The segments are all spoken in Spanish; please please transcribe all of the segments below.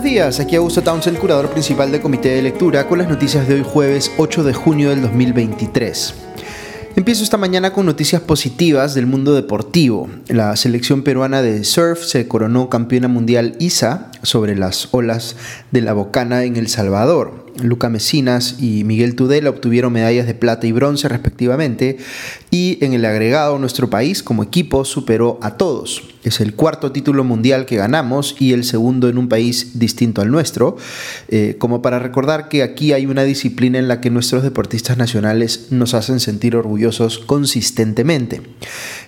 Buenos días, aquí Augusto Townsend, curador principal del Comité de Lectura, con las noticias de hoy jueves 8 de junio del 2023. Empiezo esta mañana con noticias positivas del mundo deportivo. La selección peruana de surf se coronó campeona mundial ISA sobre las olas de la Bocana en El Salvador. Luca Mesinas y Miguel Tudela obtuvieron medallas de plata y bronce respectivamente y en el agregado nuestro país como equipo superó a todos. Es el cuarto título mundial que ganamos y el segundo en un país distinto al nuestro, eh, como para recordar que aquí hay una disciplina en la que nuestros deportistas nacionales nos hacen sentir orgullosos consistentemente.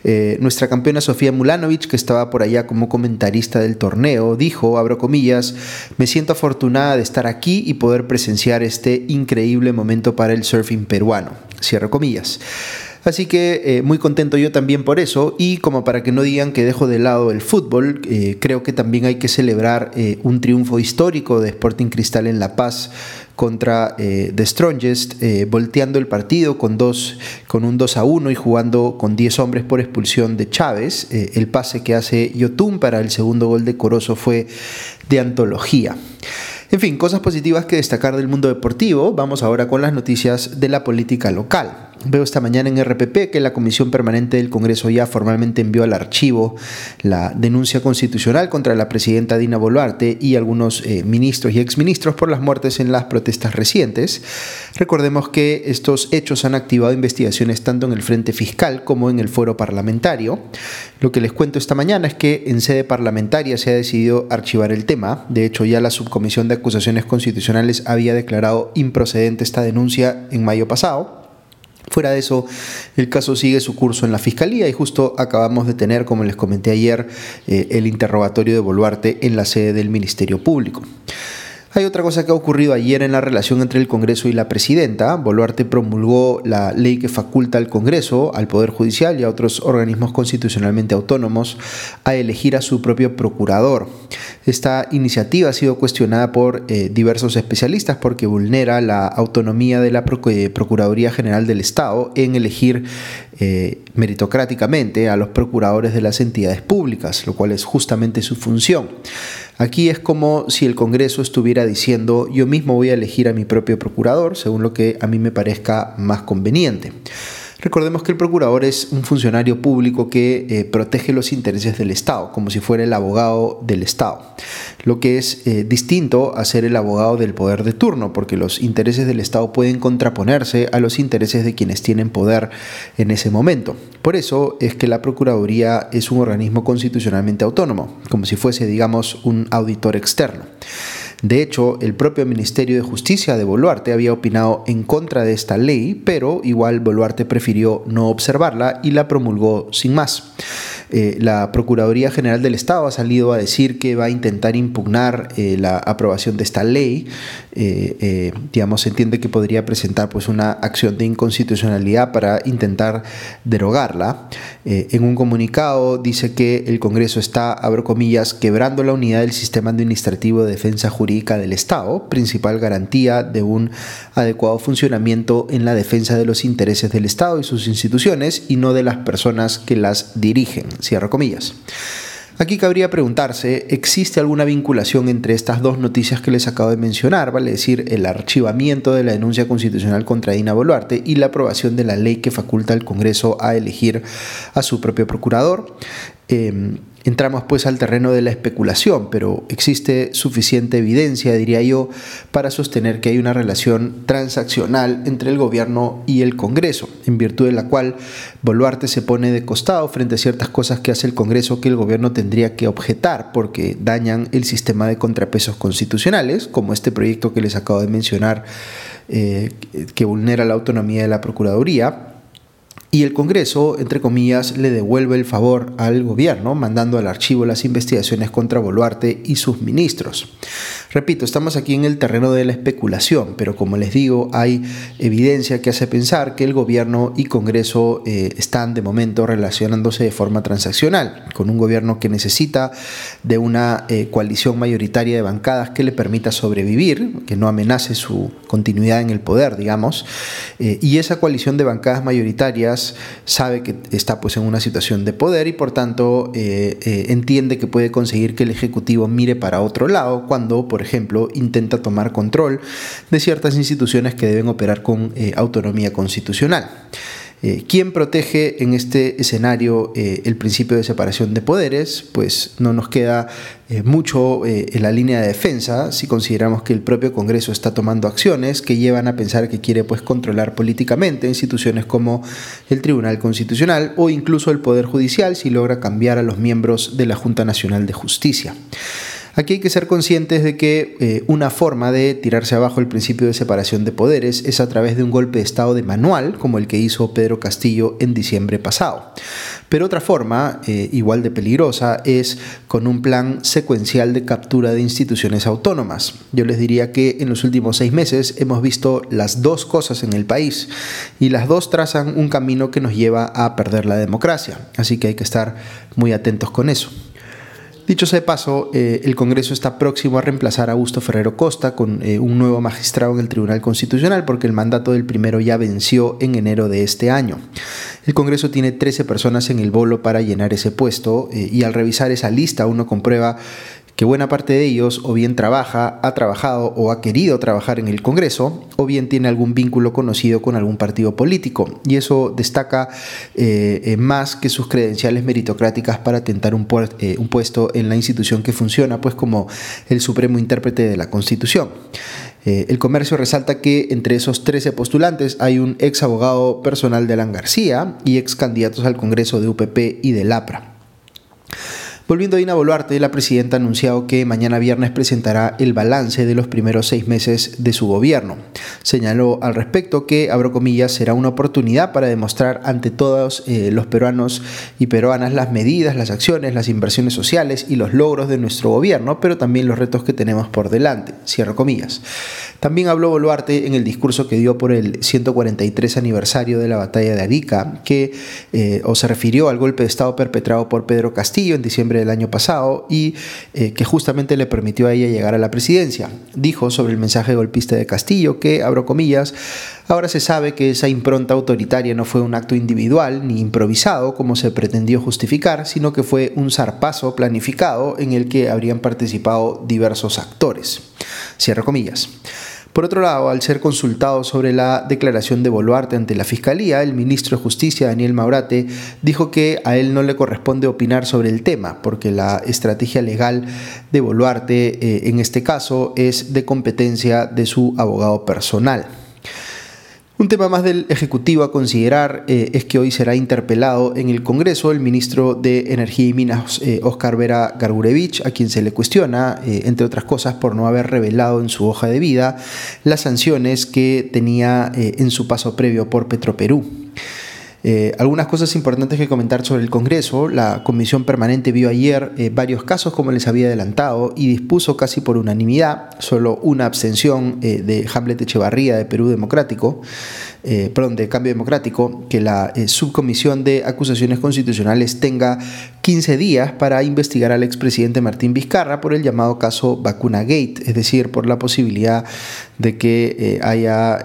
Eh, nuestra campeona Sofía Mulanovic, que estaba por allá como comentarista del torneo, dijo, abro comillas, me siento afortunada de estar aquí y poder presenciar este increíble momento para el surfing peruano. Cierro comillas. Así que eh, muy contento yo también por eso y como para que no digan que dejo de lado el fútbol, eh, creo que también hay que celebrar eh, un triunfo histórico de Sporting Cristal en La Paz contra The Strongest, volteando el partido con, dos, con un 2 a 1 y jugando con 10 hombres por expulsión de Chávez. el pase que hace Yotun para el segundo gol de Corozo fue de antología. En fin, cosas positivas que destacar del mundo deportivo. Vamos ahora con las noticias de la política local. Veo esta mañana en RPP que la Comisión Permanente del Congreso ya formalmente envió al archivo la denuncia constitucional contra la presidenta Dina Boluarte y algunos eh, ministros y exministros por las muertes en las protestas recientes. Recordemos que estos hechos han activado investigaciones tanto en el frente fiscal como en el foro parlamentario. Lo que les cuento esta mañana es que en sede parlamentaria se ha decidido archivar el tema. De hecho, ya la Subcomisión de Acusaciones Constitucionales había declarado improcedente esta denuncia en mayo pasado. Fuera de eso, el caso sigue su curso en la Fiscalía y justo acabamos de tener, como les comenté ayer, eh, el interrogatorio de Boluarte en la sede del Ministerio Público. Hay otra cosa que ha ocurrido ayer en la relación entre el Congreso y la presidenta. Boluarte promulgó la ley que faculta al Congreso, al Poder Judicial y a otros organismos constitucionalmente autónomos a elegir a su propio procurador. Esta iniciativa ha sido cuestionada por eh, diversos especialistas porque vulnera la autonomía de la Procuraduría General del Estado en elegir eh, meritocráticamente a los procuradores de las entidades públicas, lo cual es justamente su función. Aquí es como si el Congreso estuviera diciendo yo mismo voy a elegir a mi propio procurador según lo que a mí me parezca más conveniente. Recordemos que el procurador es un funcionario público que eh, protege los intereses del Estado, como si fuera el abogado del Estado, lo que es eh, distinto a ser el abogado del poder de turno, porque los intereses del Estado pueden contraponerse a los intereses de quienes tienen poder en ese momento. Por eso es que la Procuraduría es un organismo constitucionalmente autónomo, como si fuese, digamos, un auditor externo. De hecho, el propio Ministerio de Justicia de Boluarte había opinado en contra de esta ley, pero igual Boluarte prefirió no observarla y la promulgó sin más. Eh, la Procuraduría General del Estado ha salido a decir que va a intentar impugnar eh, la aprobación de esta ley. Eh, digamos, se entiende que podría presentar pues, una acción de inconstitucionalidad para intentar derogarla. en un comunicado dice que el Congreso está, abro comillas, quebrando la unidad del sistema administrativo de defensa jurídica del Estado, principal garantía de un adecuado funcionamiento en la defensa de los intereses del Estado y sus instituciones y no de las personas que las dirigen. Cierro comillas. Aquí cabría preguntarse, ¿existe alguna vinculación entre estas dos noticias que les acabo de mencionar, vale decir, el archivamiento de la denuncia constitucional contra Dina Boluarte y la aprobación de la ley que faculta al Congreso a elegir a su propio procurador? Em, Entramos pues al terreno de la especulación, pero existe suficiente evidencia, diría yo, para sostener que hay una relación transaccional entre el gobierno y el Congreso, en virtud de la cual Boluarte se pone de costado frente a ciertas cosas que hace el Congreso que el gobierno tendría que objetar porque dañan el sistema de contrapesos constitucionales, como este proyecto que les acabo de mencionar, eh, que vulnera la autonomía de la Procuraduría y el Congreso, entre comillas, le devuelve el favor al gobierno, mandando al archivo las investigaciones contra Boluarte y sus ministros. Repito, estamos aquí en el terreno de la especulación, pero como les digo, hay evidencia que hace pensar que el gobierno y Congreso eh, están de momento relacionándose de forma transaccional, con un gobierno que necesita de una eh, coalición mayoritaria de bancadas que le permita sobrevivir, que no amenace su continuidad en el poder, digamos, eh, y esa coalición de bancadas mayoritarias sabe que está pues en una situación de poder y por tanto eh, eh, entiende que puede conseguir que el Ejecutivo mire para otro lado cuando, por ejemplo, intenta tomar control de ciertas instituciones que deben operar con autonomía constitucional. Eh, ¿Quién protege en este escenario eh, el principio de separación de poderes? Pues no nos queda eh, mucho en la línea de defensa si consideramos que el propio Congreso está tomando acciones que llevan a pensar que quiere pues, controlar políticamente instituciones como el Tribunal Constitucional o incluso el Poder Judicial si logra cambiar a los miembros de la Junta Nacional de Justicia. Aquí hay que ser conscientes de que eh, una forma de tirarse abajo el principio de separación de poderes es a través de un golpe de Estado de manual, como el que hizo Pedro Castillo en diciembre pasado. Pero otra forma, eh, igual de peligrosa, es con un plan secuencial de captura de instituciones autónomas. Yo les diría que en los últimos seis meses hemos visto las dos cosas en el país y las dos trazan un camino que nos lleva a perder la democracia. Así que hay que estar muy atentos con eso. Dicho sea de paso, eh, el Congreso está próximo a reemplazar a Augusto Ferrero Costa con eh, un nuevo magistrado en el Tribunal Constitucional porque el mandato del primero ya venció en enero de este año. El Congreso tiene 13 personas en el bolo para llenar ese puesto eh, y al revisar esa lista uno comprueba que buena parte de ellos o bien trabaja, ha trabajado o ha querido trabajar en el Congreso, o bien tiene algún vínculo conocido con algún partido político. Y eso destaca eh, eh, más que sus credenciales meritocráticas para tentar un, eh, un puesto en la institución que funciona, pues como el supremo intérprete de la Constitución. el comercio resalta que entre esos 13 postulantes hay un ex abogado personal de Alan García y ex candidatos al Congreso de UPP y de LAPRA. Volviendo a Dina Boluarte, la presidenta ha anunciado que mañana viernes presentará el balance de los primeros seis meses de su gobierno. Señaló al respecto que, abro será una oportunidad para demostrar ante todos eh, los peruanos y peruanas las medidas, las acciones, las inversiones sociales y los logros de nuestro gobierno, pero también los retos que tenemos por delante. Cierro comillas. También habló Boluarte en el discurso que dio por el 143 aniversario de la batalla de Arica, que eh, se refirió al golpe de Estado perpetrado por Pedro Castillo en diciembre del año pasado y eh, que justamente le permitió a ella llegar a la presidencia. Dijo sobre el mensaje golpista de Castillo que, abro comillas, ahora se sabe que esa impronta autoritaria no fue un acto individual ni improvisado como se pretendió justificar, sino que fue un zarpazo planificado en el que habrían participado diversos actores. Cierro comillas. Por otro lado, al ser consultado sobre la declaración de Boluarte ante la Fiscalía, el ministro de Justicia, Daniel Maurate, dijo que a él no le corresponde opinar sobre el tema, porque la estrategia legal de Boluarte eh, en este caso es de competencia de su abogado personal. Un tema más del Ejecutivo a considerar eh, es que hoy será interpelado en el Congreso el ministro de Energía y Minas, Oscar eh, Vera Gargurevich, a quien se le cuestiona, entre otras cosas, por no haber revelado en su hoja de vida las sanciones que tenía en su paso previo por Petroperú. Eh, algunas cosas importantes que comentar sobre el Congreso. La Comisión Permanente vio ayer eh, varios casos, como les había adelantado, y dispuso casi por unanimidad, solo una abstención eh, de Hamlet Echevarría de Perú Democrático, perdón, de Cambio Democrático, que la Subcomisión de Acusaciones Constitucionales tenga 15 días para investigar al expresidente Martín Vizcarra por el llamado caso Vacuna Gate, es decir, por la posibilidad de que haya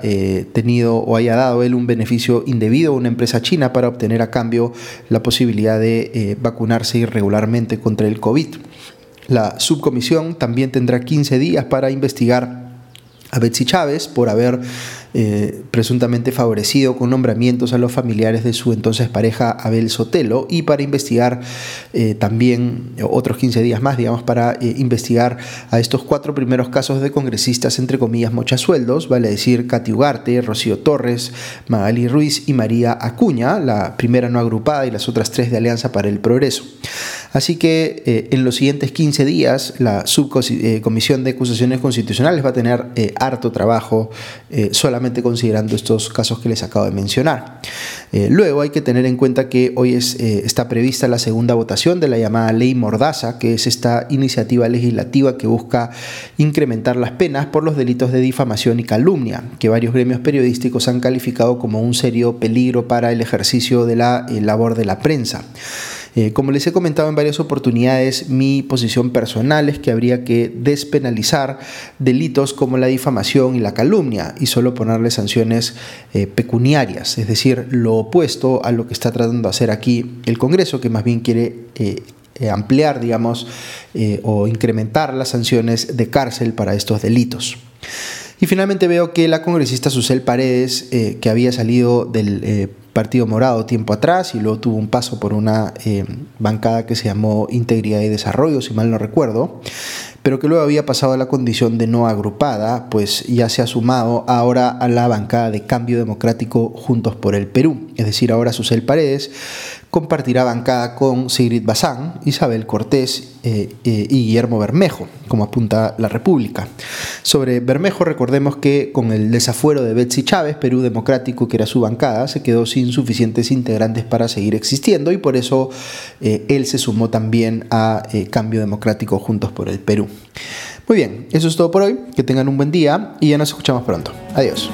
tenido o haya dado él un beneficio indebido a una empresa China para obtener a cambio la posibilidad de eh, vacunarse irregularmente contra el COVID. La subcomisión también tendrá 15 días para investigar a Betsy Chávez por haber eh, presuntamente favorecido con nombramientos a los familiares de su entonces pareja Abel Sotelo y para investigar eh, también otros 15 días más, digamos, para eh, investigar a estos cuatro primeros casos de congresistas, entre comillas, mochasueldos, vale decir Katy Ugarte, Rocío Torres, Magali Ruiz y María Acuña, la primera no agrupada y las otras tres de Alianza para el Progreso. Así que en los siguientes 15 días la subcomisión de acusaciones constitucionales va a tener harto trabajo solamente considerando estos casos que les acabo de mencionar. Eh, luego hay que tener en cuenta que hoy es, eh, está prevista la segunda votación de la llamada Ley Mordaza, que es esta iniciativa legislativa que busca incrementar las penas por los delitos de difamación y calumnia, que varios gremios periodísticos han calificado como un serio peligro para el ejercicio de la eh, labor de la prensa. Eh, como les he comentado en varias oportunidades, mi posición personal es que habría que despenalizar delitos como la difamación y la calumnia y solo ponerle sanciones eh, pecuniarias, es decir, lo opuesto a lo que está tratando de hacer aquí el Congreso, que más bien quiere eh, ampliar, digamos, o incrementar las sanciones de cárcel para estos delitos. Y finalmente veo que la congresista Susel Paredes, que había salido del Partido Morado tiempo atrás y luego tuvo un paso por una eh, bancada que se llamó Integridad y Desarrollo, si mal no recuerdo, pero que luego había pasado a la condición de no agrupada, pues ya se ha sumado ahora a la bancada de Cambio Democrático Juntos por el Perú. Es decir, ahora Susel Paredes compartirá bancada con Sigrid Bazán, Isabel Cortés eh, eh, y Guillermo Bermejo, como apunta la República. Sobre Bermejo, recordemos que con el desafuero de Betsy Chávez, Perú Democrático, que era su bancada, se quedó sin suficientes integrantes para seguir existiendo y por eso eh, él se sumó también a Cambio Democrático Juntos por el Perú. Muy bien, eso es todo por hoy. Que tengan un buen día y ya nos escuchamos pronto. Adiós.